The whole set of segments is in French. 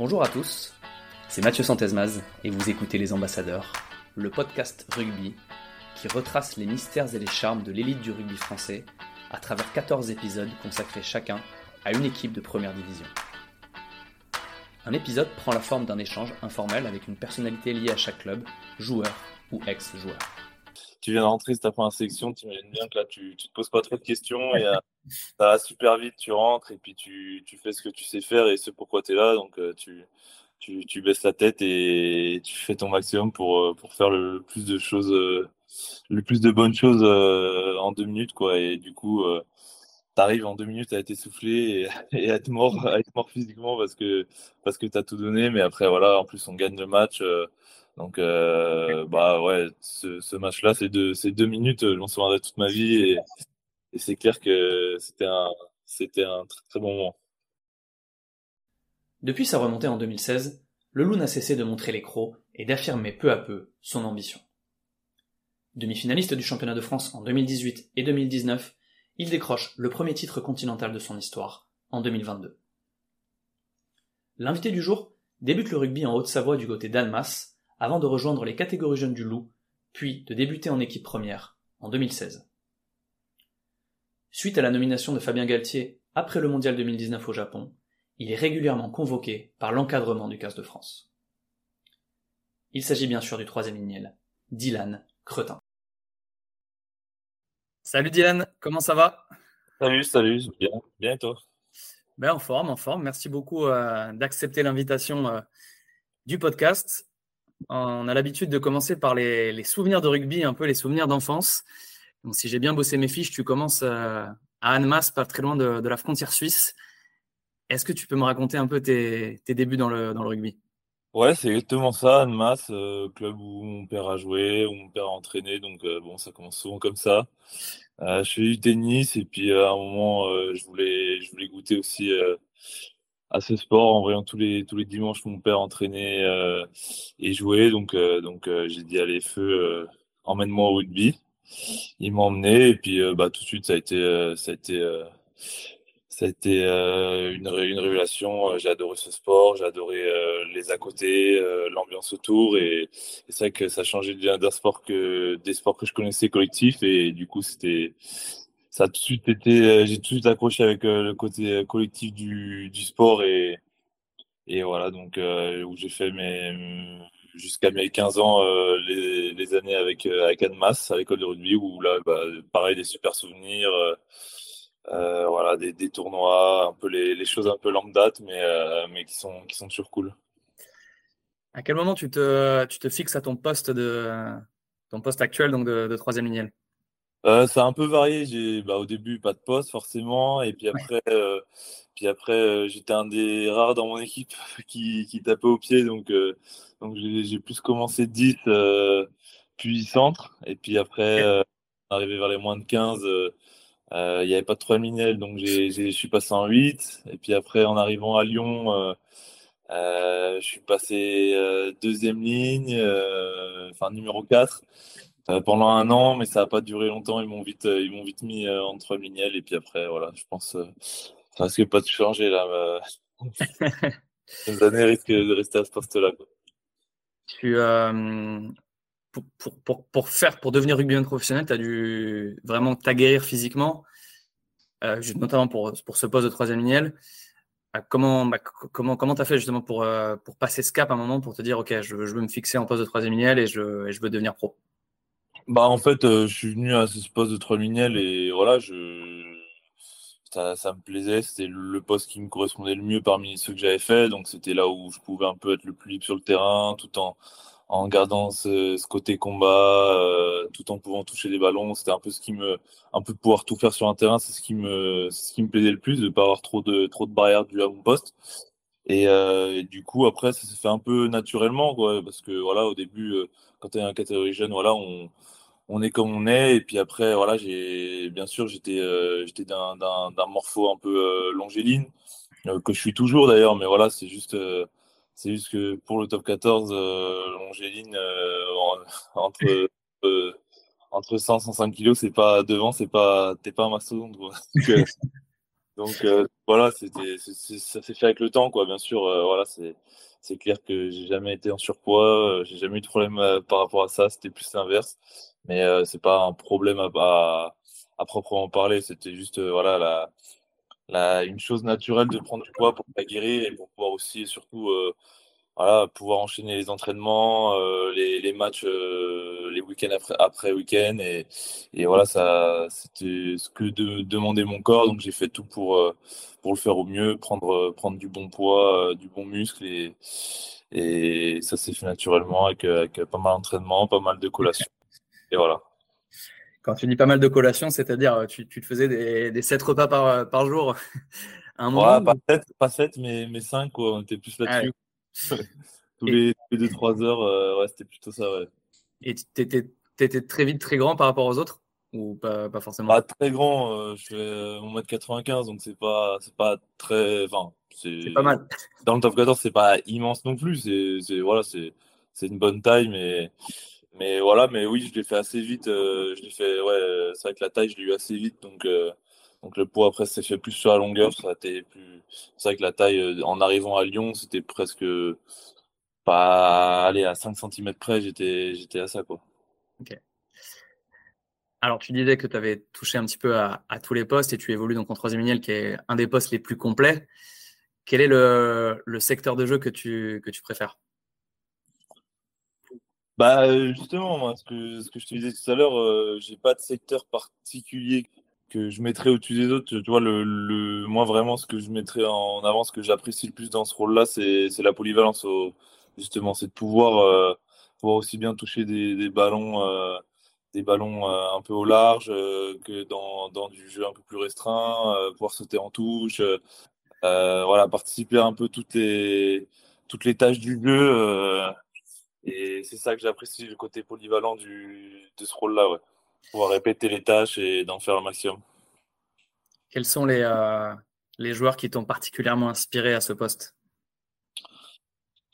Bonjour à tous, c'est Mathieu Santesmaz et vous écoutez Les Ambassadeurs, le podcast rugby qui retrace les mystères et les charmes de l'élite du rugby français à travers 14 épisodes consacrés chacun à une équipe de première division. Un épisode prend la forme d'un échange informel avec une personnalité liée à chaque club, joueur ou ex-joueur. Tu viens de rentrer c'est ta première sélection, tu imagines bien que là tu, ne te poses pas trop de questions et euh, ça va super vite, tu rentres et puis tu, tu, fais ce que tu sais faire et ce pourquoi tu es là. Donc euh, tu, tu, tu, baisses la tête et tu fais ton maximum pour, euh, pour faire le plus de choses, le plus de bonnes choses en deux minutes. Quoi. Et du coup, tu arrives en deux minutes à être essoufflé et, et, à, être mort, à être mort physiquement parce que, parce que tu as tout donné. Mais après, voilà, en plus, on gagne le match. Donc, euh, bah ouais, ce, match-là, c'est deux, deux minutes, je m'en souviendrai toute ma vie et, c'est clair que c'était un, c'était un très, très bon moment. Depuis sa remontée en 2016, le loup n'a cessé de montrer les crocs et d'affirmer peu à peu son ambition. Demi-finaliste du championnat de France en 2018 et 2019, il décroche le premier titre continental de son histoire en 2022. L'invité du jour débute le rugby en Haute-Savoie du côté d'Almas avant de rejoindre les catégories jeunes du Loup, puis de débuter en équipe première en 2016. Suite à la nomination de Fabien Galtier après le mondial 2019 au Japon, il est régulièrement convoqué par l'encadrement du 15 de France. Il s'agit bien sûr du troisième lignel, Dylan Cretin. Salut Dylan, comment ça va? Salut, salut, bien, bien et toi? Ben, En forme, en forme. Merci beaucoup euh, d'accepter l'invitation euh, du podcast. On a l'habitude de commencer par les, souvenirs de rugby, un peu les souvenirs d'enfance. Donc, si j'ai bien bossé mes fiches, tu commences euh, à Annemasse, pas très loin de, la frontière suisse. Est-ce que tu peux me raconter un peu tes, débuts dans le, rugby? Ouais, c'est exactement ça, Annemasse, euh, club où mon père a joué, où mon père a entraîné. Donc, euh, bon, ça commence souvent comme ça. je fais du tennis et puis à un moment, je, voulais, je voulais goûter aussi à ce sport en voyant tous les tous les dimanches mon père entraîner euh, et jouer donc euh, donc euh, j'ai dit allez feu emmène-moi au rugby il m'a emmené et puis bah tout de suite ça a été ça a été ça a été une, une révélation. J'ai adoré ce sport j'ai adoré les à côté l'ambiance autour et, c'est vrai que ça a changé d'un sport que des sports que je connaissais collectifs et du coup c'était ça a tout de suite été, euh, j'ai tout de suite accroché avec euh, le côté euh, collectif du, du sport et, et voilà, donc où j'ai fait mes jusqu'à mes 15 ans les, les, années avec avec Annemasse à l'école de rugby où là bah, pareil des super souvenirs euh, voilà des, des, tournois un peu les, les, choses un peu date mais mais qui sont qui sont toujours cool. À quel moment tu te tu te fixes à ton poste de ton poste actuel donc de, de troisième ligne euh, ça a un peu varié. J'ai, bah, au début, pas de poste forcément, et puis après, euh, puis après, euh, j'étais un des rares dans mon équipe qui, qui tapait au pied, donc, euh, donc j'ai, j'ai plus commencé 10, puis centre, et puis après, arrivé vers les moins de 15, il n'y avait pas de 3 minels, donc je suis passé en 8, et puis après, en arrivant à Lyon, je suis passé deuxième ligne, enfin numéro 4. Euh, pendant un an, mais ça n'a pas duré longtemps. Ils m'ont vite, euh, ils m'ont vite mis euh, entre mignel et puis après, voilà, je pense ça risque pas de changer là. Les années risquent de rester à ce poste-là. Tu, pour, pour, pour, faire, pour devenir rugbyman professionnel, tu as dû vraiment t'aguerrir physiquement, notamment pour, pour ce poste de troisième lignel. comment bah, comment comment t'as fait justement pour pour passer ce cap à un moment pour te dire ok je, je veux me fixer en poste de troisième lignel et je, je veux devenir pro? Bah, en fait, euh, je suis venu à ce poste de trois et voilà, ça, ça me plaisait. C'était le poste qui me correspondait le mieux parmi ceux que j'avais fait. Donc, c'était là où je pouvais un peu être le plus libre sur le terrain tout en, en gardant ce, ce côté combat, euh, tout en pouvant toucher des ballons. C'était un peu ce qui me, un peu pouvoir tout faire sur un terrain, c'est ce qui me, ce qui me plaisait le plus, de pas avoir trop de, trop de barrières du à mon poste. Et, euh, du coup, après, ça s'est fait un peu naturellement, quoi, parce que voilà, au début, euh, quand tu es un catégorie jeune, voilà, on, on est comme on est. Et puis après, voilà, j'ai bien sûr, j'étais euh, j'étais d'un morpho un peu euh, longéline, euh, que je suis toujours d'ailleurs, mais voilà, c'est juste, c'est juste que pour le top 14, longéline, entre, entre 100 et 105 kilos, c'est pas devant, c'est pas, t'es pas un mastodonte. Donc, Donc voilà, c'était, ça s'est fait avec le temps, quoi. Bien sûr, voilà, c'est, c'est clair que j'ai jamais été en surpoids, j'ai jamais eu de problème par rapport à ça. C'était plus l'inverse, mais c'est pas un problème à, à, proprement parler. C'était juste, voilà, la, la, une chose naturelle de prendre du poids pour pas guérir et pour pouvoir aussi, et surtout, voilà, pouvoir enchaîner les entraînements, euh, les, les, matchs, euh, les week-ends après, après week-end. Et, et, voilà, ça, c'était ce que de, demandait mon corps. Donc j'ai fait tout pour, euh, pour le faire au mieux, prendre, prendre du bon poids, du bon muscle. Et, et ça s'est fait naturellement avec, avec pas mal d'entraînement, pas mal de collations. Et voilà. Quand tu dis pas mal de collations, c'est-à-dire tu, tu te faisais des, des 7 repas par, par jour un moment, pas, 7, pas 7, mais, mais 5, quoi. on était plus ah là-dessus. Tous les 2-3 heures, euh, ouais, c'était plutôt ça, ouais. Et tu étais, très vite très grand par rapport aux autres? Ou pas, pas forcément? Pas très grand, euh, je fais 1m95, donc c'est pas, pas très. Enfin, c'est pas mal. Dans le top 14, c'est pas immense non plus. C'est voilà, c'est une bonne taille, mais, mais voilà, mais oui, je l'ai fait assez vite. Euh, je l'ai fait, ouais, c'est vrai que la taille, je l'ai eu assez vite, donc. Donc le poids après s'est fait plus sur la longueur, ça a été plus. C'est vrai que la taille euh, en arrivant à Lyon, c'était presque pas aller à 5 cm près, j'étais j'étais à ça quoi. Ok. Alors tu disais que tu avais touché un petit peu à, tous les postes et tu évolues donc en troisième ligne qui est un des postes les plus complets. Quel est le, le secteur de jeu que tu, que tu préfères? Bah justement, moi, ce que, ce que je te disais tout à l'heure, euh, j'ai pas de secteur particulier que je mettrais au-dessus des autres. Tu vois, le, le, moi, vraiment, ce que je mettrais en avant, ce que j'apprécie le plus dans ce rôle-là, c'est la polyvalence. Justement, c'est de pouvoir, euh, aussi bien toucher des, ballons, euh, des ballons euh, un peu au large que dans, dans, du jeu un peu plus restreint, pouvoir sauter en touche, voilà, participer un peu toutes les, toutes les tâches du jeu. Et c'est ça que j'apprécie, le côté polyvalent du, de ce rôle-là. Ouais pouvoir répéter les tâches et d'en faire le maximum. Quels sont les, euh, les joueurs qui t'ont particulièrement inspiré à ce poste?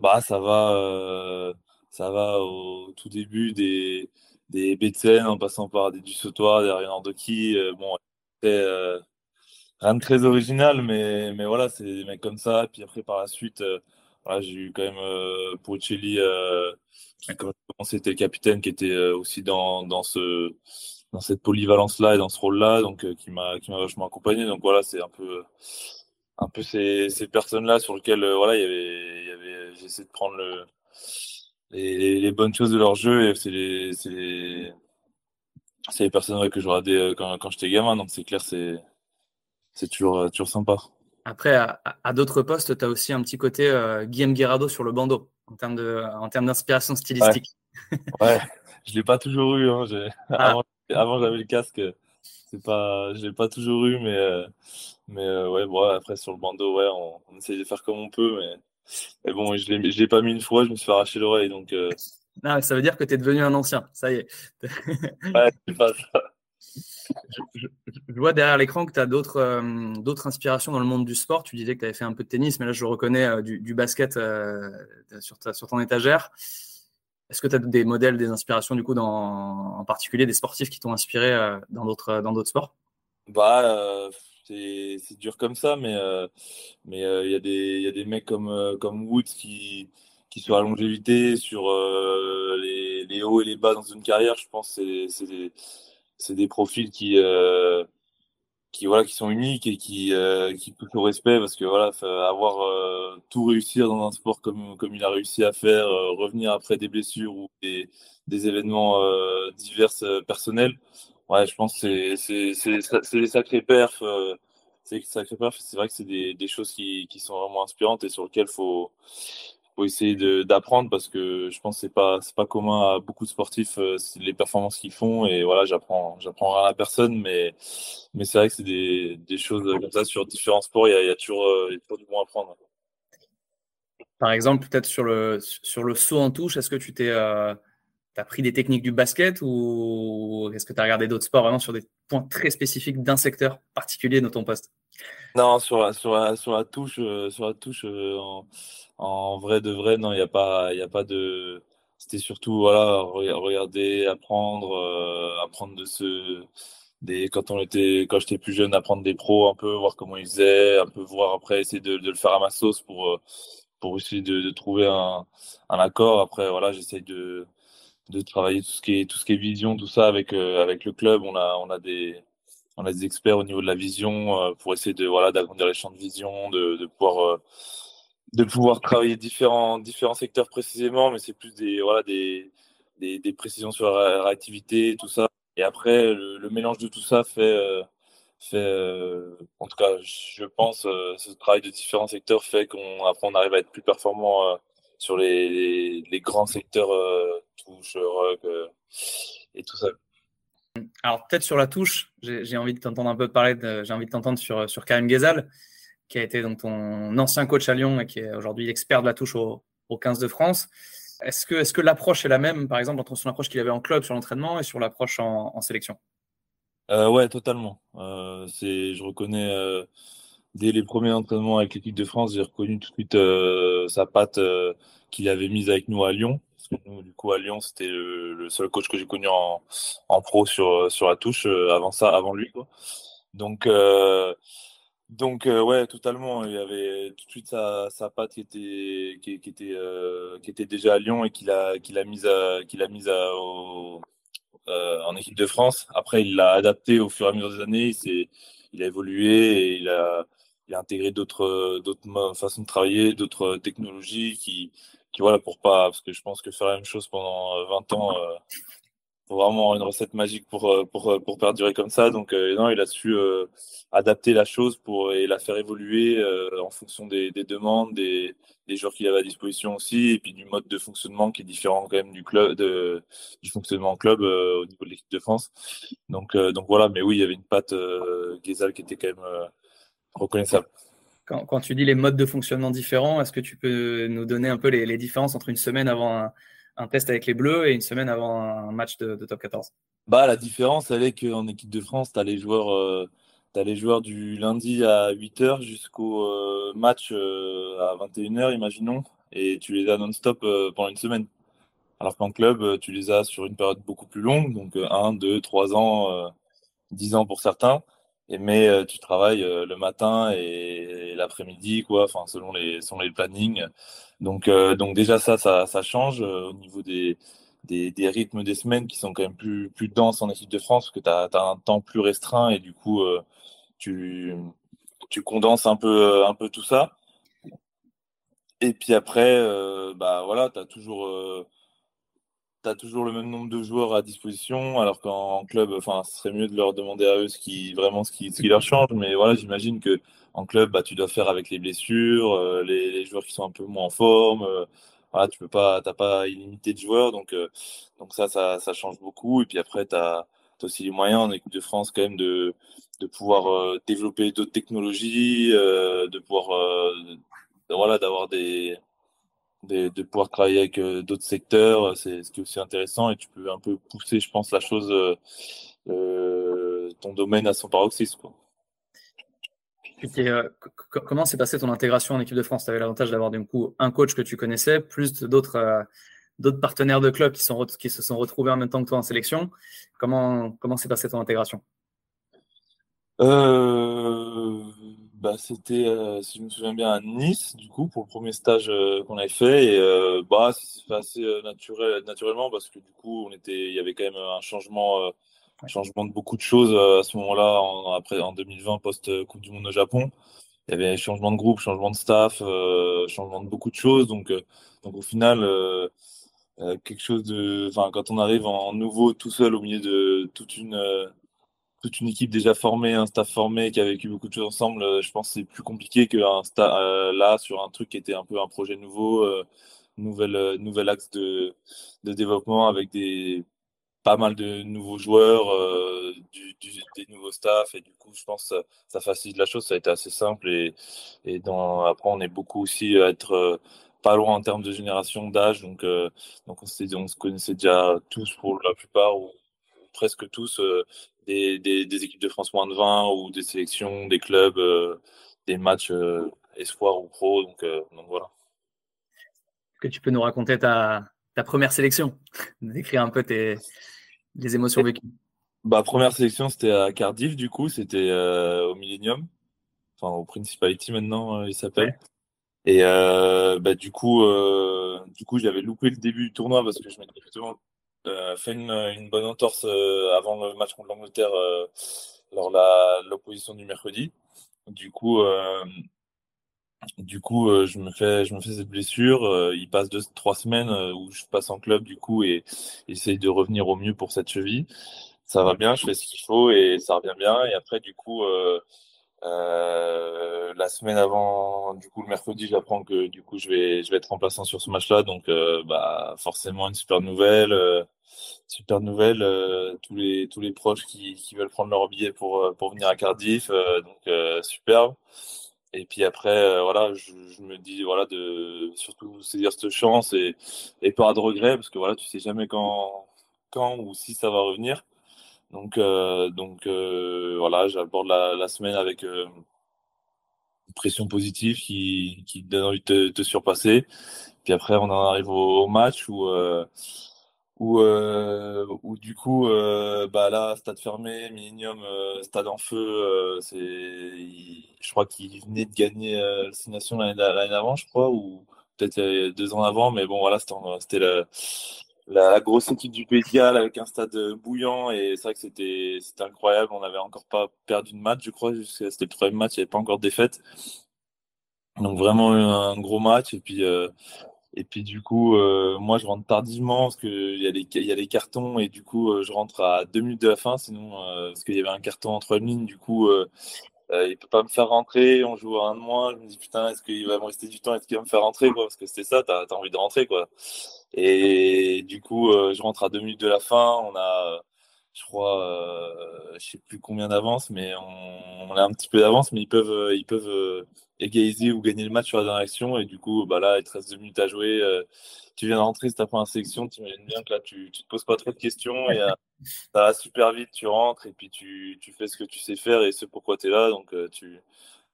Bah, ça va, euh, ça va au tout début des, des Betsen en passant par des Dussautoir, des Renardoki. Euh, bon, euh, rien de très original, mais, mais voilà, c'est des mecs comme ça. Puis après, par la suite, j'ai eu quand même euh, Pocelli, quand c'était capitaine qui était aussi dans, dans ce dans cette polyvalence là et dans ce rôle là donc qui m'a qui m'a vachement accompagné. Donc voilà c'est un peu un peu ces, ces personnes là sur lesquelles voilà il y avait y avait j'essaie de prendre le les, les, bonnes choses de leur jeu et c'est les c'est les les personnes que je regardais quand, quand j'étais gamin. Donc c'est clair c'est c'est toujours toujours sympa après à, à d'autres postes tu as aussi un petit côté euh, Guillaume Guerrado sur le bandeau en termes de en termes d'inspiration stylistique ouais, ouais. je l'ai pas toujours eu hein. ah. avant, avant j'avais le casque. C'est pas, je l'ai pas toujours eu, mais euh, mais euh, ouais, bon, après sur le bandeau, ouais, on, on, essaye de faire comme on peut, mais, mais bon, je l'ai, je l'ai pas mis une fois, je me suis fait arracher l'oreille, donc. Non, ça veut dire que tu es devenu un ancien, ça y est. ouais, c'est pas ça. Je, vois derrière l'écran que tu as d'autres, euh, d'autres inspirations dans le monde du sport. Tu disais que tu avais fait un peu de tennis, mais là, je reconnais euh, du, basket euh, sur, ton étagère. Est-ce que tu as des modèles, des inspirations, du coup, en particulier des sportifs qui t'ont inspiré dans d'autres sports? Bah, c'est dur comme ça, mais il y a des mecs comme Woods qui qui sur la longévité, sur les, hauts et les bas dans une carrière, je pense des c'est des profils qui qui voilà qui sont uniques et qui euh, qui poussent au respect parce que voilà avoir euh, tout réussir dans un sport comme comme il a réussi à faire euh, revenir après des blessures ou des, des événements euh, divers personnels ouais je pense c'est c'est c'est des sacrés perfs c'est vrai que c'est des, des choses qui qui sont vraiment inspirantes et sur lesquelles faut faut essayer d'apprendre parce que je pense que c'est pas c'est pas commun à beaucoup de sportifs euh, les performances qu'ils font et voilà j'apprends j'apprends rien à personne mais mais c'est vrai que c'est des, des choses comme ça sur différents sports il y a, il y a toujours euh, il y a toujours du bon à prendre. Par exemple peut-être sur le sur le saut en touche est-ce que tu t'es euh, as pris des techniques du basket ou est-ce que tu as regardé d'autres sports vraiment sur des points très spécifiques d'un secteur particulier de ton poste? Non sur la, sur la, sur la touche euh, sur la touche en en vrai de vrai, non, il n'y a pas, il a pas de. C'était surtout voilà, regarder, apprendre, euh, apprendre de ce des, quand on était, quand j'étais plus jeune, apprendre des pros un peu, voir comment ils faisaient, un peu voir après, essayer de, de le faire à ma sauce pour, pour essayer de, de trouver un, un, accord. Après, voilà, j'essaye de, de travailler tout ce qui est, tout ce qui est vision, tout ça avec, avec le club. On a, on a des, on a des experts au niveau de la vision euh, pour essayer de voilà d'agrandir les champs de vision, de, de pouvoir euh, de pouvoir travailler différents différents secteurs précisément, mais c'est plus des voilà des, des, précisions sur la réactivité, tout ça. Et après, le, mélange de tout ça fait euh, fait en tout cas, je pense, ce travail de différents secteurs fait qu'on après on arrive à être plus performant sur les, les, les, grands secteurs touche, rock et tout ça. Alors peut-être sur la touche, j'ai envie de t'entendre un peu parler, j'ai envie de t'entendre sur, sur Karim Ghezal, qui a été donc ton ancien coach à Lyon et qui est aujourd'hui expert de la touche au, 15 de France. Est-ce que, l'approche est la même, par exemple, entre son approche qu'il avait en club sur l'entraînement et sur l'approche en, sélection? Euh, Ouais, totalement. Euh, je reconnais euh, dès les premiers entraînements avec l'équipe de France, j'ai reconnu tout de suite euh, sa patte qu'il avait mise avec nous à Lyon du coup, à Lyon, c'était le, seul coach que j'ai connu en, pro sur, la touche euh, avant ça, avant lui. Donc, euh, donc euh, ouais, totalement. Il y avait tout de suite sa, sa patte qui était, qui, qui était, qui était déjà à Lyon et qu'il a, qu'il a mise, à, qu'il a mise à, au, en équipe de France. Après, il l'a adapté au fur et à mesure des années. Il, il a évolué et il a, il a intégré d'autres, d'autres façons de travailler, d'autres technologies qui, voilà, pour pas, parce que je pense que faire la même chose pendant 20 euh, ans, euh, vraiment une recette magique pour, euh, pour, pour perdurer comme ça. Donc, non, il a su adapter la chose pour, et la faire évoluer en fonction des, des demandes, des, des joueurs qu'il avait à disposition aussi, et puis du mode de fonctionnement qui est différent quand même du club, de, du fonctionnement en club au niveau de l'équipe de France. Donc, donc voilà, mais oui, il y avait une patte euh, qui était quand même reconnaissable. Quand, tu dis les modes de fonctionnement différents, est-ce que tu peux nous donner un peu les, différences entre une semaine avant un, test avec les Bleus et une semaine avant un match de, top 14 bah, La différence, elle est qu'en équipe de France, tu as les joueurs. Euh, les joueurs du lundi à 8h jusqu'au euh, match euh, à 21h, imaginons, et tu les as non-stop pendant une semaine. Alors qu'en club, tu les as sur une période beaucoup plus longue, donc 1, 2, 3 ans, 10 ans pour certains mais euh, tu travailles euh, le matin et, l'après-midi, quoi, enfin, selon les, selon les plannings. Donc, euh, donc déjà, ça, ça, ça change au niveau des, des, des, rythmes des semaines qui sont quand même plus, plus denses en équipe de France, parce que tu as, un temps plus restreint et du coup, tu, tu condenses un peu, un peu tout ça. Et puis après, bah voilà, tu as toujours toujours le même nombre de joueurs à disposition, alors qu'en club, enfin, ce serait mieux de leur demander à eux ce qui vraiment ce qui, ce qui leur change. Mais voilà, j'imagine que en club, bah, tu dois faire avec les blessures, euh, les, joueurs qui sont un peu moins en forme. Euh, voilà, tu peux pas, t'as pas illimité de joueurs, donc euh, donc ça, ça, ça, change beaucoup. Et puis après, tu as, aussi les moyens en équipe de France quand même de de pouvoir développer d'autres technologies, de pouvoir voilà, d'avoir des de, pouvoir travailler avec euh, d'autres secteurs, euh, c'est ce qui est aussi intéressant et tu peux un peu pousser, je pense, la chose, euh, ton domaine à son paroxysme. Quoi. comment s'est passée ton intégration en équipe de France? Tu avais l'avantage d'avoir d'un coup un coach que tu connaissais, plus d'autres d'autres partenaires de club qui, sont, qui se sont retrouvés en même temps que toi en sélection. Comment comment s'est passée ton intégration? Euh, bah, c'était, euh, si je me souviens bien, à Nice, du coup, pour le premier stage euh, qu'on avait fait. Et euh, bah, ça s'est fait assez naturel, naturellement parce que du coup, on était, il y avait quand même un changement, un changement de beaucoup de choses à ce moment-là, en, après, en 2020, post-Coupe du Monde au Japon. Il y avait changement de groupe, changement de staff, changement de beaucoup de choses. Donc, donc au final, quelque chose de. Enfin, quand on arrive en nouveau tout seul au milieu de toute une toute une équipe déjà formée, un staff formé qui a vécu beaucoup de choses ensemble, euh, je pense que c'est plus compliqué que euh, là sur un truc qui était un peu un projet nouveau, euh, nouvel axe de, de, développement avec des pas mal de nouveaux joueurs, des nouveaux staffs. Et du coup je pense que ça, ça, facilite la chose, ça a été assez simple. Et, et dans, après on est beaucoup aussi à être pas loin en termes de génération d'âge. Donc donc on, on se connaissait déjà tous pour la plupart ou presque tous des, équipes de France moins de 20 ou des sélections, des clubs, euh, des matchs euh, espoir ou pro. Donc, euh, donc voilà. Est-ce que tu peux nous raconter ta, ta première sélection? Décrire un peu tes, les émotions vécues Bah, première sélection, c'était à Cardiff, du coup, c'était au Millennium, enfin au Principality maintenant, il s'appelle. Et bah, du coup, du coup, j'avais loupé le début du tournoi parce que je m'étais justement fait une, une, bonne entorse avant le match contre l'Angleterre lors de l'opposition du mercredi. Du coup, du coup, euh, je me fais, je me fais cette blessure. Euh, il passe deux, trois semaines euh, où je passe en club du coup et j'essaye de revenir au mieux pour cette cheville. Ça va bien, je fais ce qu'il faut et ça revient bien. Et après, du coup, la semaine avant, du coup, le mercredi, j'apprends que du coup, je vais, je vais être remplaçant sur ce match-là. Donc, bah, forcément, une super nouvelle. super nouvelle. tous les, tous les proches qui, qui veulent prendre leur billet pour, pour venir à Cardiff. donc, superbe. Et puis après, euh, voilà, je, me dis, voilà, de surtout saisir cette chance et, et pas de regret, parce que voilà, tu sais jamais quand, quand ou si ça va revenir. Donc, euh, donc euh, voilà, j'aborde la, semaine avec une pression positive qui, qui donne envie de te, surpasser. Puis après, on en arrive au, match où où, euh, du coup, euh, bah là, stade fermé, Millennium, euh, stade en feu, euh, c'est, je crois qu'il venait de gagner euh, l'année avant, je crois, ou peut-être deux ans avant, mais bon, voilà, c'était la, grosse équipe du Pays de Galles avec un stade bouillant, et c'est vrai que c'était, incroyable, on n'avait encore pas perdu de match, je crois, c'était le troisième match, il n'y avait pas encore de défaite. Donc vraiment un gros match, et puis et puis du coup, euh, moi je rentre tardivement parce qu'il y, a les, y a les cartons et du coup euh, je rentre à deux minutes de la fin, sinon euh, parce qu'il y avait un carton entre lignes, du coup il peut pas me faire rentrer, on joue à un de moins, je me dis putain est-ce qu'il va me rester du temps, est-ce qu'il va me faire rentrer quoi? Parce que c'était ça, t'as as envie de rentrer quoi. Et du coup je rentre à deux minutes de la fin, on a je crois, euh, je sais plus combien d'avance, mais on, a un petit peu d'avance, mais ils peuvent, ils peuvent égaliser ou gagner le match sur la dernière action. Et du coup, bah là, il te reste deux minutes à jouer. Euh, tu viens de rentrer, c'est ta première sélection. Tu imagines bien que là, tu ne te poses pas trop de questions. Et, euh, ça va super vite. Tu rentres et puis tu, tu, fais ce que tu sais faire et ce pourquoi tu es là. Donc, euh, tu,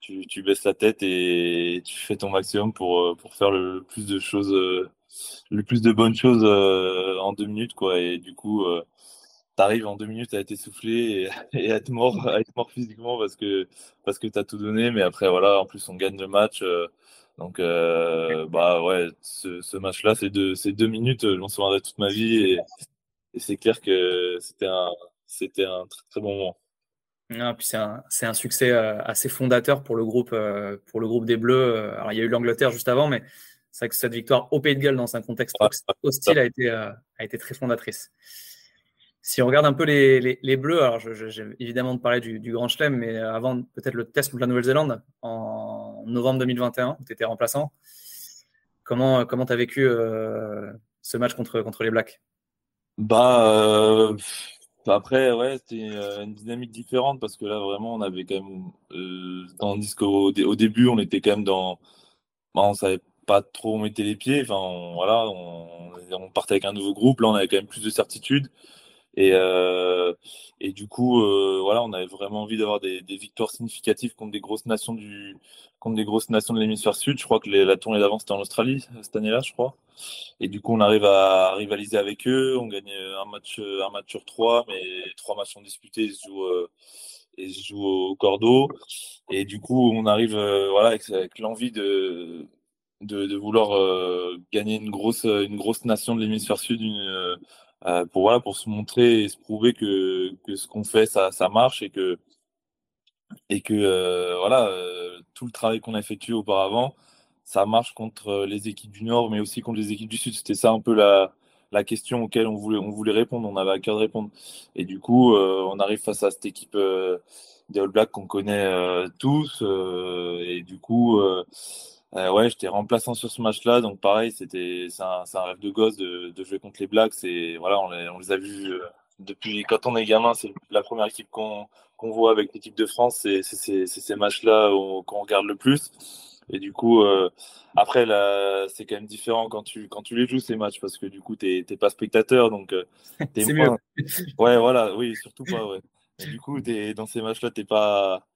tu, tu, baisses la tête et tu fais ton maximum pour, pour faire le plus de choses, le plus de bonnes choses en deux minutes. Quoi. Et du coup, t'arrives en deux minutes à être essoufflé et, à être mort, être mort physiquement parce que parce que t'as tout donné. Mais après voilà, en plus on gagne le match. Euh, donc euh, bah ouais, ce, match-là, c'est deux, deux minutes. Je m'en souviendrai toute ma vie c'est clair que c'était un c'était un très, très bon moment. Ah, puis c'est un, un, succès euh, assez fondateur pour le groupe, pour le groupe des Bleus. Alors, il y a eu l'Angleterre juste avant, mais c'est vrai que cette victoire au Pays de Galles dans un contexte hostile a été, a été très fondatrice. Si on regarde un peu les, les, Bleus, alors j'ai évidemment de parler du, Grand Chelem, mais avant peut-être le test contre la Nouvelle-Zélande en novembre 2021, où tu étais remplaçant. Comment tu comment as vécu euh, ce match contre, contre les Blacks? Bah euh, après, ouais, c'était euh, une dynamique différente parce que là vraiment on avait quand même, tandis qu'au au début on était quand même dans, bah, on savait pas trop où on mettait les pieds. Enfin voilà, on, on partait avec un nouveau groupe. Là on avait quand même plus de certitude. Et, euh, et du coup, euh, voilà, on avait vraiment envie d'avoir des, des, victoires significatives contre des grosses nations du, contre des grosses nations de l'hémisphère sud. Je crois que les, la tournée d'avant c'était en Australie cette année-là, je crois. Et du coup, on arrive à rivaliser avec eux. On gagne un match, un match sur trois, mais trois matchs sont disputés. Ils se jouent, euh, ils jouent au cordeau. Et du coup, on arrive, euh, voilà, avec, avec l'envie de de, de, vouloir euh, gagner une grosse, une grosse nation de l'hémisphère sud, une, euh, pour voilà pour se montrer et se prouver que, que ce qu'on fait ça, ça marche et que et que euh, voilà euh, tout le travail qu'on a effectué auparavant ça marche contre les équipes du Nord mais aussi contre les équipes du Sud. C'était ça un peu la, la question auquel on voulait on voulait répondre on avait à cœur de répondre. Et du coup on arrive face à cette équipe des All Blacks qu'on connaît tous et du coup euh, ouais, j'étais remplaçant sur ce match-là, donc pareil, c'était c'est un, un, rêve de gosse de, de, jouer contre les Blacks. Et voilà, on les, on les a vus euh, depuis quand on est gamin, c'est la première équipe qu'on qu'on voit avec l'équipe de France. C'est ces matchs-là qu'on regarde le plus. Et du coup, euh, après, là, c'est quand même différent quand tu, quand tu les joues, ces matchs, parce que du coup, tu n'es pas spectateur. Donc, euh, c'est mieux. Ouais, voilà, oui, surtout pas. Ouais. Et du coup, es, dans ces matchs-là, tu pas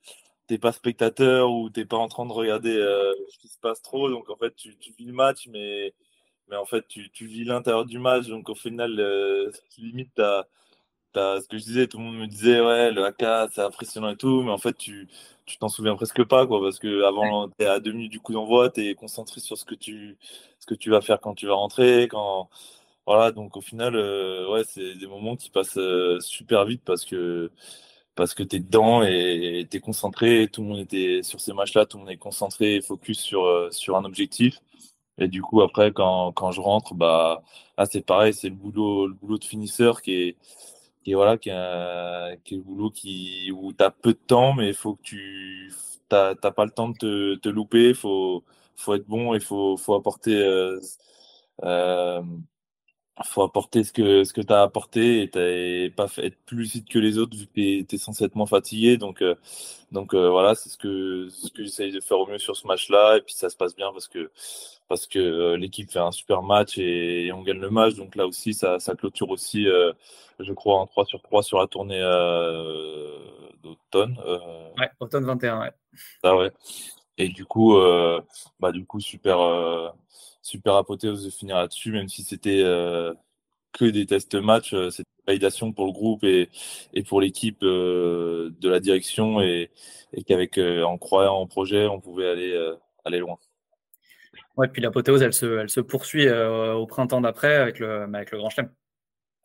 t'es pas spectateur ou t'es pas en train de regarder euh, ce qui se passe trop. Donc en fait, tu, tu vis le match, mais, mais en fait, tu, tu vis l'intérieur du match. Donc au final, euh, limite, t'as ce que je disais, tout le monde me disait, ouais, le AK, c'est impressionnant et tout, mais en fait, tu tu t'en souviens presque pas, quoi, parce que avant, tu es à deux minutes du coup d'envoi, tu es concentré sur ce que tu, ce que tu vas faire quand tu vas rentrer, quand, voilà, donc au final, euh, ouais, c'est des moments qui passent super vite parce que, parce que tu es dedans et tu es concentré, tout le monde était sur ces matchs-là, tout le monde est concentré et focus sur, euh, sur un objectif. Et du coup, après, quand, quand je rentre, bah, là, c'est pareil, c'est le boulot, le boulot de finisseur qui est, qui est, voilà, qui est, qui est le boulot qui, où tu as peu de temps, mais faut que tu n'as pas le temps de te, te louper, faut, faut être bon, il faut, faut apporter. Euh, euh, faut apporter ce que ce que tu as apporté et, pas fait, être plus vite que les autres vu que tu es, censé être moins fatigué. Donc euh, donc euh, voilà c'est ce que ce que j'essaye de faire au mieux sur ce match là et puis ça se passe bien parce que parce que euh, l'équipe fait un super match et, on gagne le match. Donc là aussi ça, ça clôture aussi je crois en 3 sur 3 sur la tournée d'automne ouais automne 21 ouais. Ah ouais et du coup bah du coup super super apothéose de finir là-dessus, même si c'était euh, que des tests match, euh, c'était une validation pour le groupe et, et pour l'équipe euh, de la direction et, et qu'avec en croyant en projet, on pouvait aller, aller loin. Ouais, puis l'apothéose, elle se, elle se poursuit au printemps d'après avec le, avec le Grand Chelem.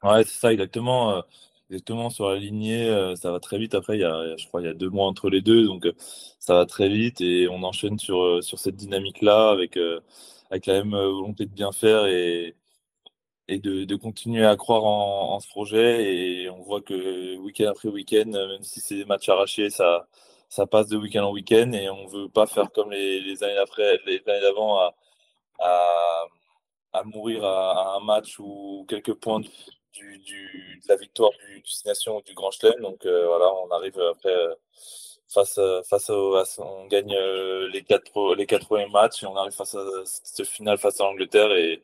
Ouais, c'est ça, exactement. Exactement, sur la lignée, ça va très vite. Après, il y a, je crois il y a deux mois entre les deux, donc ça va très vite et on enchaîne sur, sur cette dynamique-là avec, avec la même euh, volonté de bien faire et, et de, continuer à croire en, ce projet. Et on voit que week-end après week-end, même si c'est des matchs arrachés, ça, ça passe de week-end en week-end et on veut pas faire comme les, années après, les années d'avant à, à, mourir à, un match ou quelques points du, du, de la victoire du, du Nation ou du Grand Chelem. Donc euh, voilà, on arrive après euh, face, face au, on gagne euh, les quatre, les quatre premiers matchs et on arrive face à ce final face à l'Angleterre et,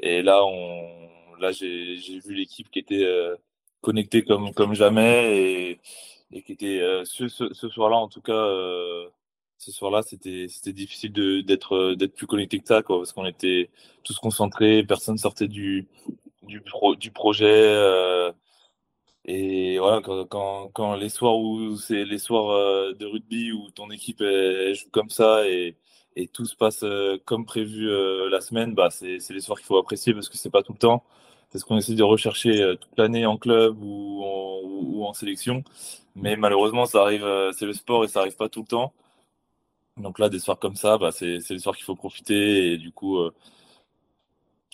et là, on, là, j'ai, vu l'équipe qui était euh, connectée comme, comme jamais et, et qui était euh, ce, ce, ce, soir-là, en tout cas, ce soir-là, c'était, c'était difficile d'être, d'être plus connecté que ça, quoi, parce qu'on était tous concentrés, personne sortait du, du, du projet. Et voilà, quand, quand, les soirs où c'est les soirs euh, de rugby où ton équipe joue comme ça et, et, tout se passe euh, comme prévu euh, la semaine, bah c'est les soirs qu'il faut apprécier parce que c'est pas tout le temps. C'est ce qu'on essaie de rechercher toute l'année en club ou en, ou, en, sélection. Mais malheureusement, ça arrive, c'est le sport et ça arrive pas tout le temps. Donc là, des soirs comme ça, bah, c'est les soirs qu'il faut profiter et du coup,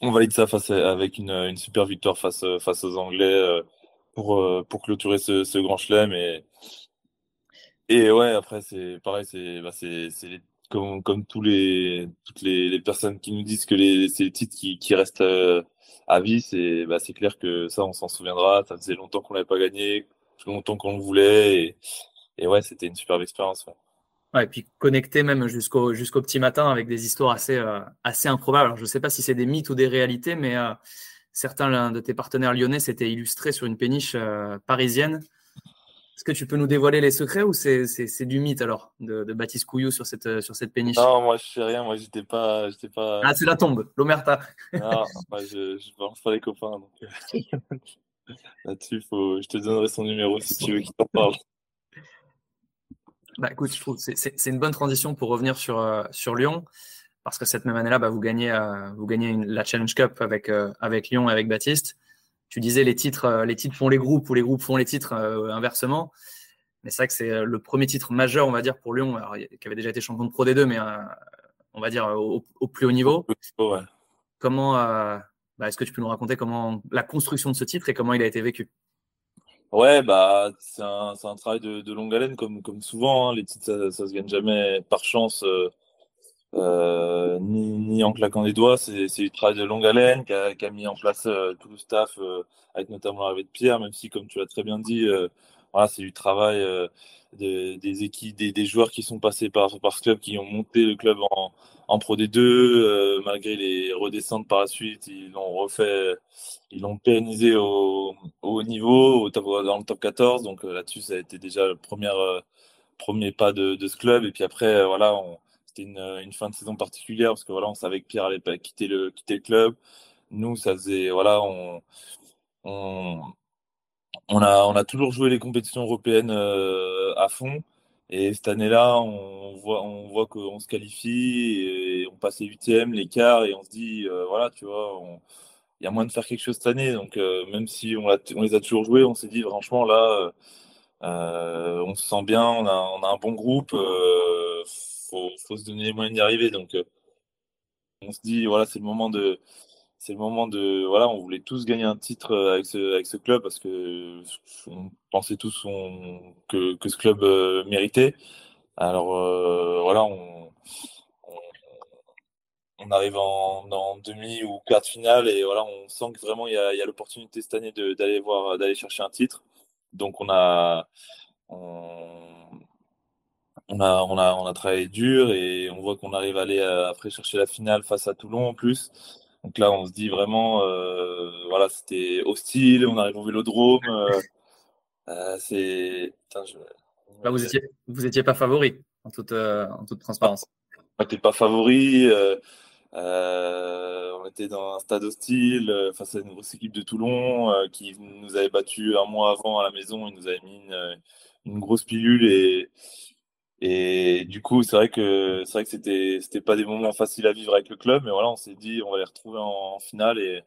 on valide ça face avec une, une, super victoire face, face aux Anglais pour, euh, pour clôturer ce, ce grand chelem. Et, et ouais, après, c'est pareil, c'est bah, comme, comme tous les, toutes les, les, personnes qui nous disent que c'est les titres qui, qui restent euh, à vie, c'est bah, clair que ça, on s'en souviendra. Ça faisait longtemps qu'on l'avait pas gagné, longtemps qu'on le voulait. Et, et ouais, c'était une superbe expérience. Ouais. Et puis connecté même jusqu'au jusqu'au petit matin avec des histoires assez, euh, assez improbables. Alors, je ne sais pas si c'est des mythes ou des réalités, mais certains de tes partenaires lyonnais s'étaient illustrés sur une péniche euh, parisienne. Est-ce que tu peux nous dévoiler les secrets ou c'est du mythe alors de, Baptiste Couillou sur cette, euh, sur cette péniche? Non, moi je sais rien, moi j'étais pas, pas. Ah, c'est la tombe, l'Omerta. non, moi je, je balance pas les copains. Donc... Euh, là-dessus, faut... je te donnerai son numéro si tu veux qu'il t'en parle. Bah écoute, je trouve c'est une bonne transition pour revenir sur, sur Lyon parce que cette même année-là, bah, vous gagnez, euh, vous gagnez une, la Challenge Cup avec, euh, avec Lyon et avec Baptiste. Tu disais les titres, euh, les titres font les groupes ou les groupes font les titres inversement. Mais c'est vrai que c'est le premier titre majeur, on va dire, pour Lyon, qui avait déjà été champion de Pro D2, mais on va dire au, plus haut niveau. Comment, bah, est-ce que tu peux nous raconter comment la construction de ce titre et comment il a été vécu? Ouais, bah c'est un, un, travail de, de, longue haleine comme, comme souvent. Hein. Les titres, ça, ça se gagne jamais par chance. Euh, ni, ni, en claquant des doigts. C'est du travail de longue haleine qui a, mis en place euh, tout le staff, euh, avec notamment l'arrivée de Pierre, même si, comme tu l'as très bien dit, voilà, c'est du travail de, des équipes, des, des, joueurs qui sont passés par, par ce club, qui ont monté le club en, en Pro D2, malgré les redescentes par la suite, ils l'ont refait, ils l'ont pérennisé au, au niveau, au top, dans le top 14. Donc là-dessus, ça a été déjà le premier, premier pas de, ce club. Et puis après, voilà, c'était une, une, fin de saison particulière parce que voilà, on savait que Pierre allait pas quitter le, quitter le club. Nous, ça faisait, voilà, on, on, on a, on a toujours joué les compétitions européennes à fond. Et cette année-là, on voit, on voit qu'on se qualifie on passe les huitièmes, les quarts, et on se dit, voilà, tu vois, il y a moins de faire quelque chose cette année. Donc, même si on, les a toujours joués, on s'est dit, franchement, là, on se sent bien, on a, un bon groupe, il faut, se donner les moyens d'y arriver. Donc, on se dit, voilà, c'est le moment de. C'est le moment de. Voilà, on voulait tous gagner un titre euh, avec ce, avec ce club parce que on pensait tous que, ce club euh, méritait. Alors, euh, voilà, on, on, arrive en, demi ou quart de finale et voilà, on sent que vraiment il y a, y a l'opportunité cette année d'aller voir, d'aller chercher un titre. Donc, on a. On, a, on a, on a travaillé dur et on voit qu'on arrive à aller après chercher la finale face à Toulon en plus. Donc là, on se dit vraiment, euh, voilà, c'était hostile. On arrive au Vélodrome. Euh, euh c'est. Là, vous étiez, vous étiez pas favori en toute, en toute transparence. On n'était pas favori. on était dans un stade hostile face à une grosse équipe de Toulon qui nous avait battu un mois avant à la maison. Ils nous avaient mis une, une grosse pilule et et du coup, c'est vrai que c'est vrai que c'était c'était pas des moments faciles à vivre avec le club, mais voilà, on s'est dit on va les retrouver en, finale et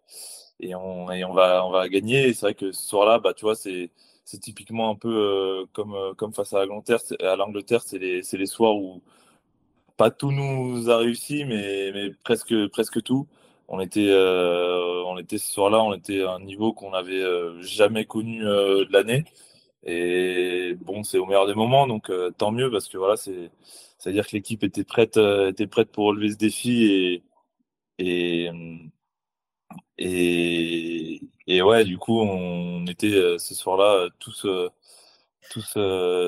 et on et on va on va gagner. Et c'est vrai que ce soir-là, bah tu vois, c'est c'est typiquement un peu euh, comme euh, comme face à l'Angleterre. À l'Angleterre, c'est les c'est les soirs où pas tout nous a réussi, mais mais presque presque tout. On était euh, on était ce soir-là, on était à un niveau qu'on n'avait jamais connu de l'année. Et bon, c'est au meilleur des moments, donc euh, tant mieux parce que voilà, c'est à dire que l'équipe était prête, euh, était prête pour relever ce défi et et et, et ouais, du coup, on était euh, ce soir-là tous tous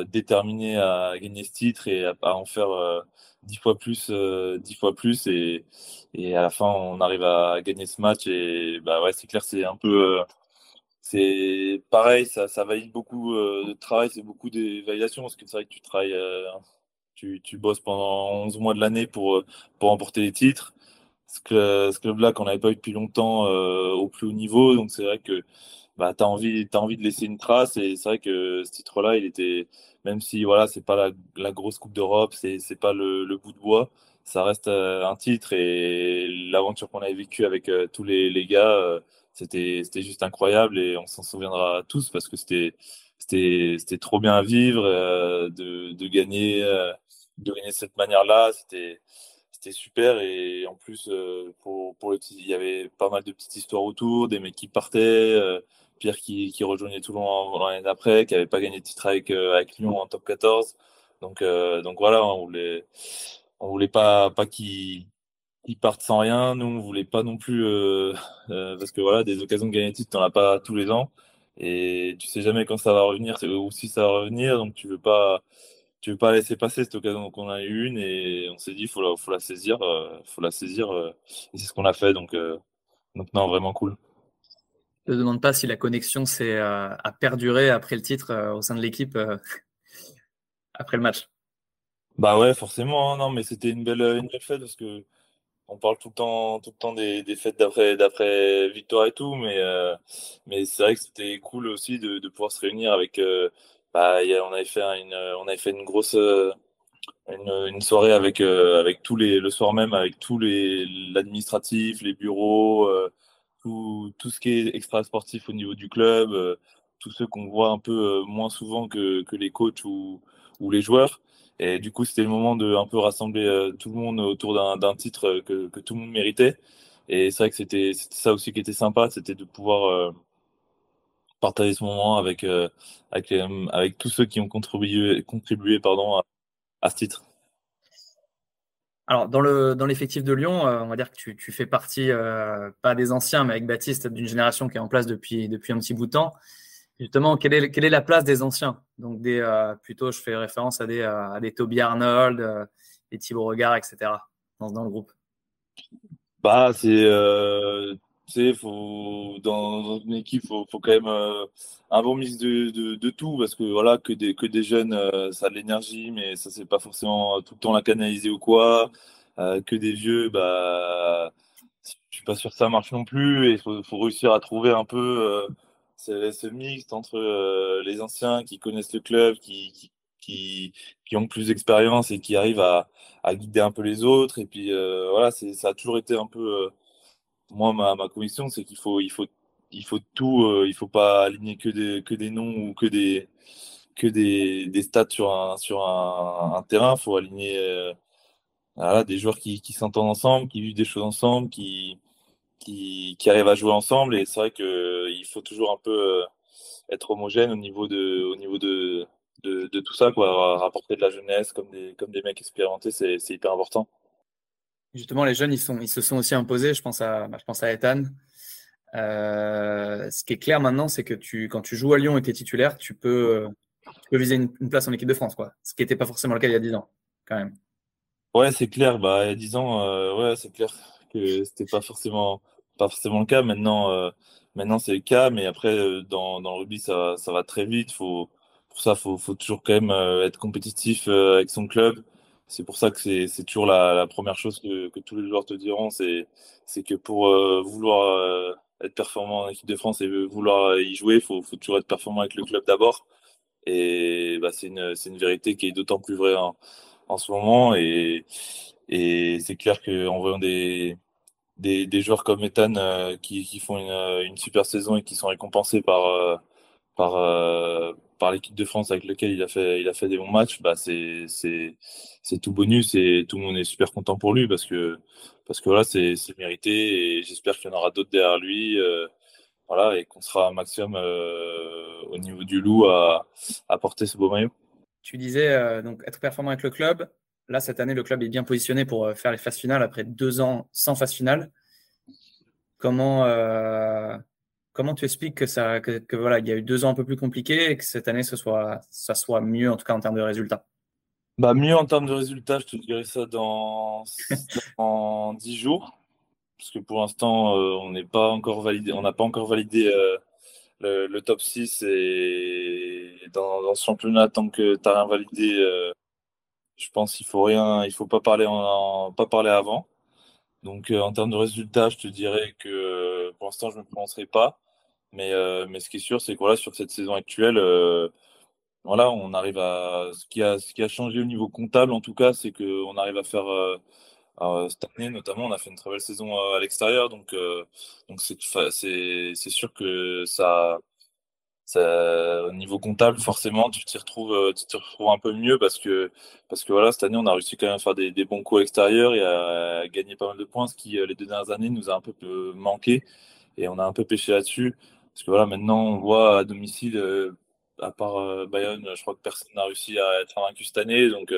déterminés à gagner ce titre et à, en faire dix fois plus, dix fois plus et et à la fin, on arrive à gagner ce match et bah ouais, c'est clair, c'est un peu c'est pareil, ça, ça valide beaucoup euh, de travail, c'est beaucoup des validations, parce que c'est vrai que tu travailles, euh, tu, tu, bosses pendant 11 mois de l'année pour, euh, pour remporter les titres. Ce, ce club-là qu'on n'avait pas eu depuis longtemps au plus haut niveau, donc c'est vrai que bah, tu as envie, envie de laisser une trace, et c'est vrai que ce titre-là, il était, même si voilà, c'est pas la, grosse Coupe d'Europe, c'est pas le, le, bout de bois, ça reste un titre, et l'aventure qu'on avait vécue avec tous les, les gars, c'était juste incroyable et on s'en souviendra tous parce que c'était trop bien à vivre euh, de, de gagner euh, de gagner cette manière-là. C'était super et en plus euh, pour pour il y avait pas mal de petites histoires autour des mecs qui partaient Pierre qui, qui rejoignait Toulon l'année d'après qui avait pas gagné de titre avec avec Lyon en top 14 donc donc voilà on voulait on voulait pas pas qu'il ils partent sans rien. Nous, on voulait pas non plus, euh, euh, parce que voilà, des occasions de gagner titre, t'en as pas tous les ans, et tu sais jamais quand ça va revenir ou si ça va revenir, donc tu veux pas, tu veux pas laisser passer cette occasion qu'on a eu une, et on s'est dit, faut la, faut la saisir, euh, faut la saisir, et c'est ce qu'on a fait, donc, donc non, vraiment cool. Je ne demande pas si la connexion s'est a perduré après le titre au sein de l'équipe après le match. Bah ouais, forcément, hein, non, mais c'était une belle, une belle fête parce que on parle tout le temps, tout le temps des, des fêtes d'après, d'après victoire et tout, mais, euh, mais c'est vrai que c'était cool aussi de, de, pouvoir se réunir avec. Euh, bah, a, on avait fait une, on une grosse, euh, une, soirée avec, euh, avec tous les, le soir même avec tous les, l'administratif, les bureaux, tout, tout ce qui est extra sportif au niveau du club, tous ceux qu'on voit un peu moins souvent que, que les coachs ou, ou les joueurs. Et du coup, c'était le moment de un peu rassembler euh, tout le monde autour d'un titre euh, que, que, tout le monde méritait. Et c'est vrai que c'était ça aussi qui était sympa, c'était de pouvoir euh, partager ce moment avec, avec, avec tous ceux qui ont contribué, contribué pardon, à, ce titre. Alors, dans le dans l'effectif de Lyon, on va dire que tu, tu fais partie, pas des anciens, mais avec Baptiste, d'une génération qui est en place depuis, depuis un petit bout de temps. Justement, quelle est, la place des anciens? Donc, des, euh, plutôt, je fais référence à des, euh, à des Toby Arnold, euh, des Thibaut Regard, etc. dans, le groupe. Bah, c'est. Euh, faut, dans, une équipe, il faut, quand même un bon mix de, tout parce que voilà, que des, jeunes, ça a de l'énergie, mais ça, c'est pas forcément tout le temps la canaliser ou quoi. que des vieux, bah, je suis pas sûr que ça marche non plus et il faut, réussir à trouver un peu c'est ce mixte entre les anciens qui connaissent le club, qui, qui, qui, ont plus d'expérience et qui arrivent à, à, guider un peu les autres. Et puis voilà, ça a toujours été un peu moi ma, ma conviction, c'est qu'il faut il faut il faut tout, il faut pas aligner que des que des noms ou que des que des, des stats sur un sur un, terrain. Il faut aligner voilà, des joueurs qui, qui s'entendent ensemble, qui vivent des choses ensemble, qui, qui, qui arrivent à jouer ensemble. Et c'est vrai qu'il faut toujours un peu euh, être homogène au niveau de, au niveau de, de, de, tout ça, quoi. Rapporter de la jeunesse comme des, comme des mecs expérimentés, c'est hyper important. Justement, les jeunes, ils, sont, ils se sont aussi imposés. Je pense à, je pense à Ethan. Euh, ce qui est clair maintenant, c'est que tu, quand tu joues à Lyon et tu es titulaire, tu peux, tu peux viser une, une, place en équipe de France, quoi. Ce qui n'était pas forcément le cas il y a 10 ans, quand même. Ouais, c'est clair. Bah, il y a 10 ans, euh, ouais, c'est clair que c'était pas forcément, pas forcément le cas. Maintenant, euh, maintenant c'est le cas, mais après, euh, dans, dans le rugby, ça, ça va très vite. Faut, pour ça, faut, faut toujours quand même être compétitif avec son club. C'est pour ça que c'est, c'est toujours la, la première chose que, que tous les joueurs te diront, c'est, c'est que pour vouloir être performant en équipe de France et vouloir y jouer, faut, faut toujours être performant avec le club d'abord. Et bah, c'est une, c'est une vérité qui est d'autant plus vraie en, en ce moment. Et, et c'est clair qu'en voyant des, des, des, joueurs comme Ethan euh, qui, qui, font une, une, super saison et qui sont récompensés par, euh, par, euh, par l'équipe de France avec lequel il a fait, il a fait des bons matchs, bah c'est, tout bonus et tout le monde est super content pour lui parce que, parce que voilà, c'est, mérité et j'espère qu'il y en aura d'autres derrière lui. voilà, et qu'on sera un maximum au niveau du loup à, à porter ce beau maillot. Tu disais euh, donc être performant avec le club. Là, cette année, le club est bien positionné pour euh, faire les phases finales après deux ans sans phase finale. Comment, euh, comment tu expliques que ça, que, voilà, il y a eu deux ans un peu plus compliqués et que cette année, ce soit, ça soit mieux, en tout cas en termes de résultats? Bah, Mieux en termes de résultats, je te dirais ça dans, en dix jours. Parce que pour l'instant, on n'est pas encore validé, on n'a pas encore validé le, top 6 et dans, dans, ce championnat, tant que tu n'as rien validé, euh, je pense qu'il faut rien, il faut pas parler en, pas parler avant. Donc euh, en termes de résultats, je te dirais que pour l'instant, je ne me prononcerai pas. Mais, euh, mais ce qui est sûr, c'est que voilà, sur cette saison actuelle, voilà, on arrive à ce qui a ce qui a changé au niveau comptable en tout cas, c'est qu'on arrive à faire cette année, notamment, on a fait une très belle saison euh, à l'extérieur, donc euh, donc c'est c'est sûr que ça, au niveau comptable, forcément, tu t'y retrouves, euh, tu retrouves un peu mieux parce que parce que voilà, cette année, on a réussi quand même à faire des, des bons coups à l'extérieur et à, gagner pas mal de points, ce qui les deux dernières années nous a un peu manqué et on a un peu pêché là-dessus parce que voilà, maintenant, on voit à domicile à part Bayonne, je crois que personne n'a réussi à être vaincu cette année. Donc,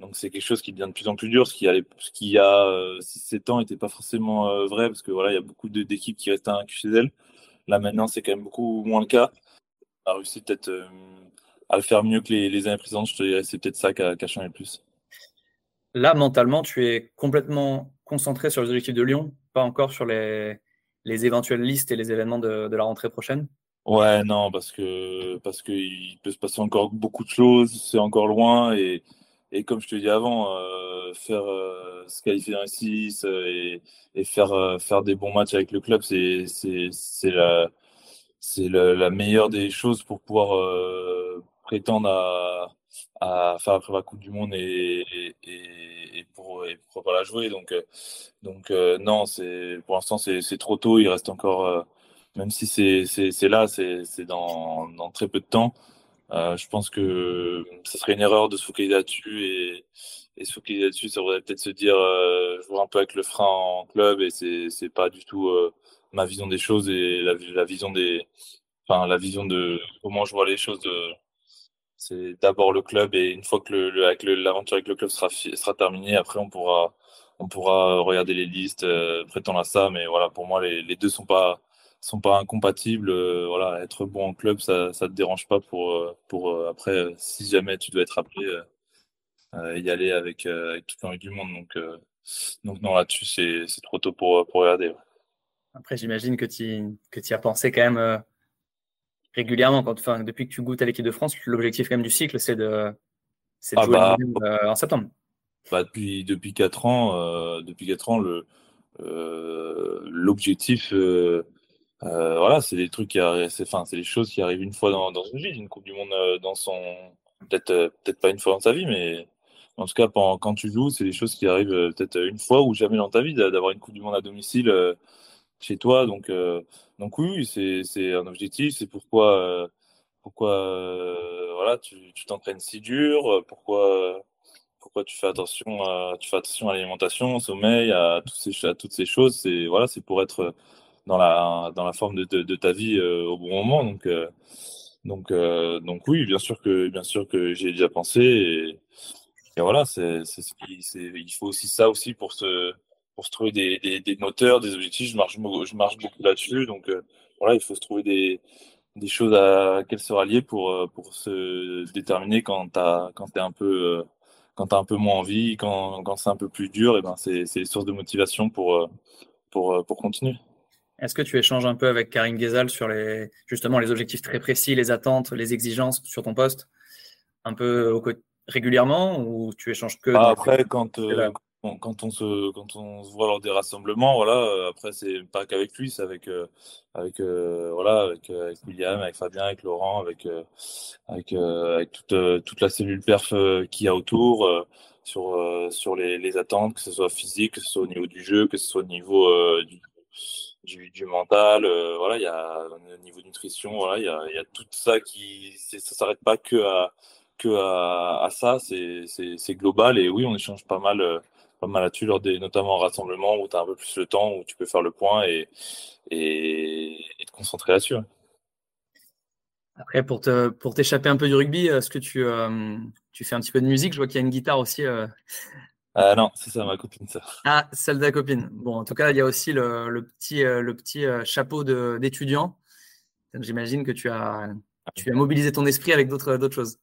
donc c'est quelque chose qui devient de plus en plus dur, ce qui, ce qui il y a 6-7 ans n'était pas forcément vrai, parce que voilà, il y a beaucoup d'équipes qui restent invaincus chez elles. Là maintenant, c'est quand même beaucoup moins le cas. A réussi peut-être à le faire mieux que les, années précédentes, je te dirais, c'est peut-être ça qui a, changé le plus. Là, mentalement, tu es complètement concentré sur les objectifs de Lyon, pas encore sur les, les éventuelles listes et les événements de, de la rentrée prochaine? Ouais, non, parce que parce qu'il peut se passer encore beaucoup de choses, c'est encore loin et, et comme je te dis avant, euh, faire euh, se qualifier dans 6 euh, et, et faire euh, faire des bons matchs avec le club, c'est c'est c'est la c'est la, meilleure des choses pour pouvoir euh, prétendre à à faire après la Coupe du Monde et, et, et pour et pas la jouer. Donc donc non, c'est pour l'instant c'est trop tôt. Il reste encore même si c'est là, c'est dans, dans, très peu de temps. Euh, je pense que ce serait une erreur de se focaliser là-dessus et, et, se focaliser là-dessus, ça voudrait peut-être se dire euh, jouer un peu avec le frein en club et c'est pas du tout euh, ma vision des choses et la, la, vision des, enfin la vision de comment je vois les choses. C'est d'abord le club et une fois que le, avec l'aventure avec le club sera sera terminée, après on pourra on pourra regarder les listes, euh, prétendre à ça, mais voilà pour moi les, les deux sont pas sont pas incompatibles. Euh, voilà, être bon en club, ça, ça te dérange pas pour, euh, pour euh, après, si jamais tu dois être appelé, y aller avec, avec toute l'envie du monde. Donc, donc non, là-dessus, c'est trop tôt pour, pour regarder. Après, j'imagine que tu que y as pensé quand même régulièrement. Quand, enfin, depuis que tu goûtes à l'équipe de France, l'objectif quand même du cycle, c'est de, de ah jouer bah, en septembre. Bah, depuis, depuis 4 ans, depuis 4 ans, le, l'objectif voilà, c'est des trucs qui c'est enfin, c'est des choses qui arrivent une fois dans, dans une vie, une Coupe du Monde dans son peut-être peut-être pas une fois dans sa vie, mais en tout cas quand tu joues, c'est des choses qui arrivent peut-être une fois ou jamais dans ta vie d'avoir une Coupe du Monde à domicile chez toi. Donc donc oui, c'est un objectif, c'est pourquoi pourquoi voilà tu t'entraînes si dur, pourquoi pourquoi tu fais attention à, tu fais attention à l'alimentation, au sommeil, à, tous ces, à toutes ces choses. C'est voilà, c'est pour être dans la dans la forme de, de, ta vie euh, au bon moment. Donc euh, donc euh, donc oui, bien sûr que bien sûr que j'ai déjà pensé et, voilà, c'est ce c'est il faut aussi ça aussi pour se pour se trouver des, des, des moteurs, des objectifs. Je marche je marche beaucoup là-dessus. Donc voilà, il faut se trouver des des choses à laquelle se rallier pour pour se déterminer quand t'as quand t'es un peu quand un peu moins envie, quand, quand c'est un peu plus dur, et ben c'est une source de motivation pour, euh, pour, euh, pour continuer. Est-ce que tu échanges un peu avec Karim Ghezal sur les, justement les objectifs très précis, les attentes, les exigences sur ton poste, un peu régulièrement, ou tu échanges que bah, Après, quand, euh, quand on se quand on se voit lors des rassemblements, voilà. Euh, après, c'est pas qu'avec lui, c'est avec euh, avec euh, voilà avec, avec, William, avec Fabien, avec Laurent, avec avec avec toute toute la cellule perf qu'il y a autour sur sur les, les attentes, que ce soit physique, que ce soit au niveau du jeu, que ce soit au niveau du, du, du, mental, voilà, il y a au niveau nutrition, voilà, il y a, y a tout ça qui ça s'arrête pas que à que à, à ça, c'est global et oui, on échange pas mal pas mal là-dessus, lors des, notamment en rassemblement où tu as un peu plus le temps, où tu peux faire le point et, et, te concentrer là-dessus. Après, pour, te, pour t'échapper un peu du rugby, est-ce que tu, euh, tu fais un petit peu de musique? Je vois qu'il y a une guitare aussi. Euh... Ah non, c'est ça, ma copine, ça. Ah, celle de la copine. Bon, en tout cas, il y a aussi le, le petit, euh, le petit euh, chapeau de, d'étudiant. J'imagine que tu as, tu as mobilisé ton esprit avec d'autres, d'autres choses.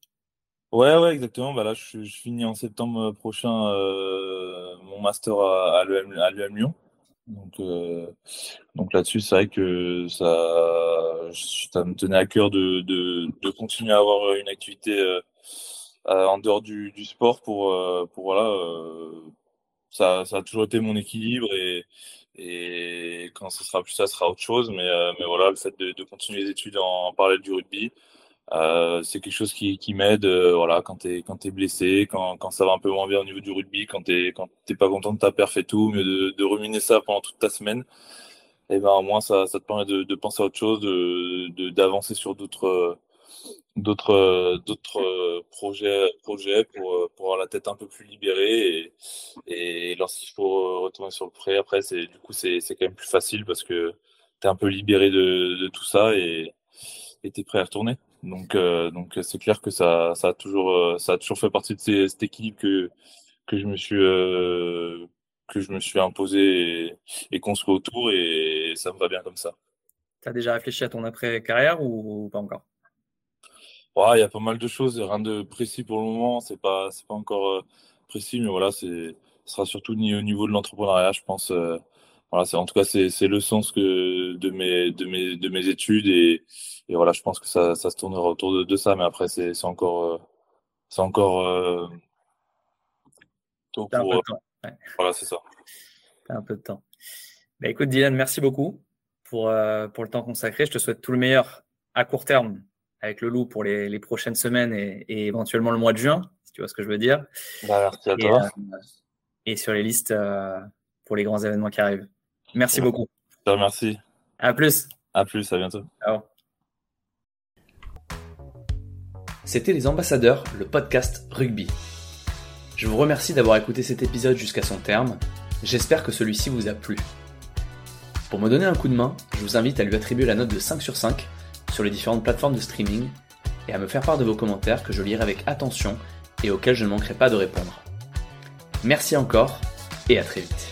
Ouais, ouais, exactement. Bah là, je, je finis en septembre prochain euh, master à, à l'UM Lyon. Donc, euh, donc là-dessus, c'est vrai que ça, ça me tenait à cœur de, de, de continuer à avoir une activité euh, en dehors du, du sport pour, euh, pour voilà. Ça, ça a toujours été mon équilibre et, et quand ce sera plus ça, ce sera autre chose. Mais, mais voilà, le fait de, de continuer les études en, en parallèle du rugby, euh, c'est quelque chose qui, m'aide euh, voilà quand quand t'es blessé quand, quand ça va un peu moins bien au niveau du rugby quand t'es quand t'es pas content de ta perf et tout mais de, de ruminer ça pendant toute ta semaine. Et eh ben au moins ça, ça te permet de, de penser à autre chose de d'avancer sur d'autres d'autres projets projets pour pour avoir la tête un peu plus libérée et, lorsqu'il faut retourner sur le prêt après c'est du coup c'est quand même plus facile parce que t'es un peu libéré de, de tout ça et et t'es prêt à retourner donc, euh, donc c'est clair que ça, ça a toujours, euh, ça a toujours fait partie de ces, cette équipe que que je me suis euh, que je me suis imposé et, construit autour et ça me va bien comme ça. Tu as déjà réfléchi à ton après carrière ou pas encore? Ouais, il y a pas mal de choses, rien de précis pour le moment. C'est pas, c'est pas encore précis, mais voilà, c'est, ce sera surtout au niveau de l'entrepreneuriat, je pense. voilà, c'est en tout cas c'est, le sens que de mes de mes de mes études et et voilà, je pense que ça, ça se tournera autour de, de ça, mais après, c'est encore, euh, c'est encore euh, tôt pour. Ouais. Voilà, c'est ça. un peu de temps. Bah, écoute, Dylan, merci beaucoup pour, euh, pour le temps consacré. Je te souhaite tout le meilleur à court terme avec le loup pour les, les prochaines semaines et, et, éventuellement le mois de juin, si tu vois ce que je veux dire. Bah, merci à et, toi. Euh, et sur les listes euh, pour les grands événements qui arrivent. Merci beaucoup. Merci. À plus. À plus, à bientôt. Ciao. C'était Les Ambassadeurs, le podcast rugby. Je vous remercie d'avoir écouté cet épisode jusqu'à son terme. J'espère que celui-ci vous a plu. Pour me donner un coup de main, je vous invite à lui attribuer la note de 5 sur 5 sur les différentes plateformes de streaming et à me faire part de vos commentaires que je lirai avec attention et auxquels je ne manquerai pas de répondre. Merci encore et à très vite.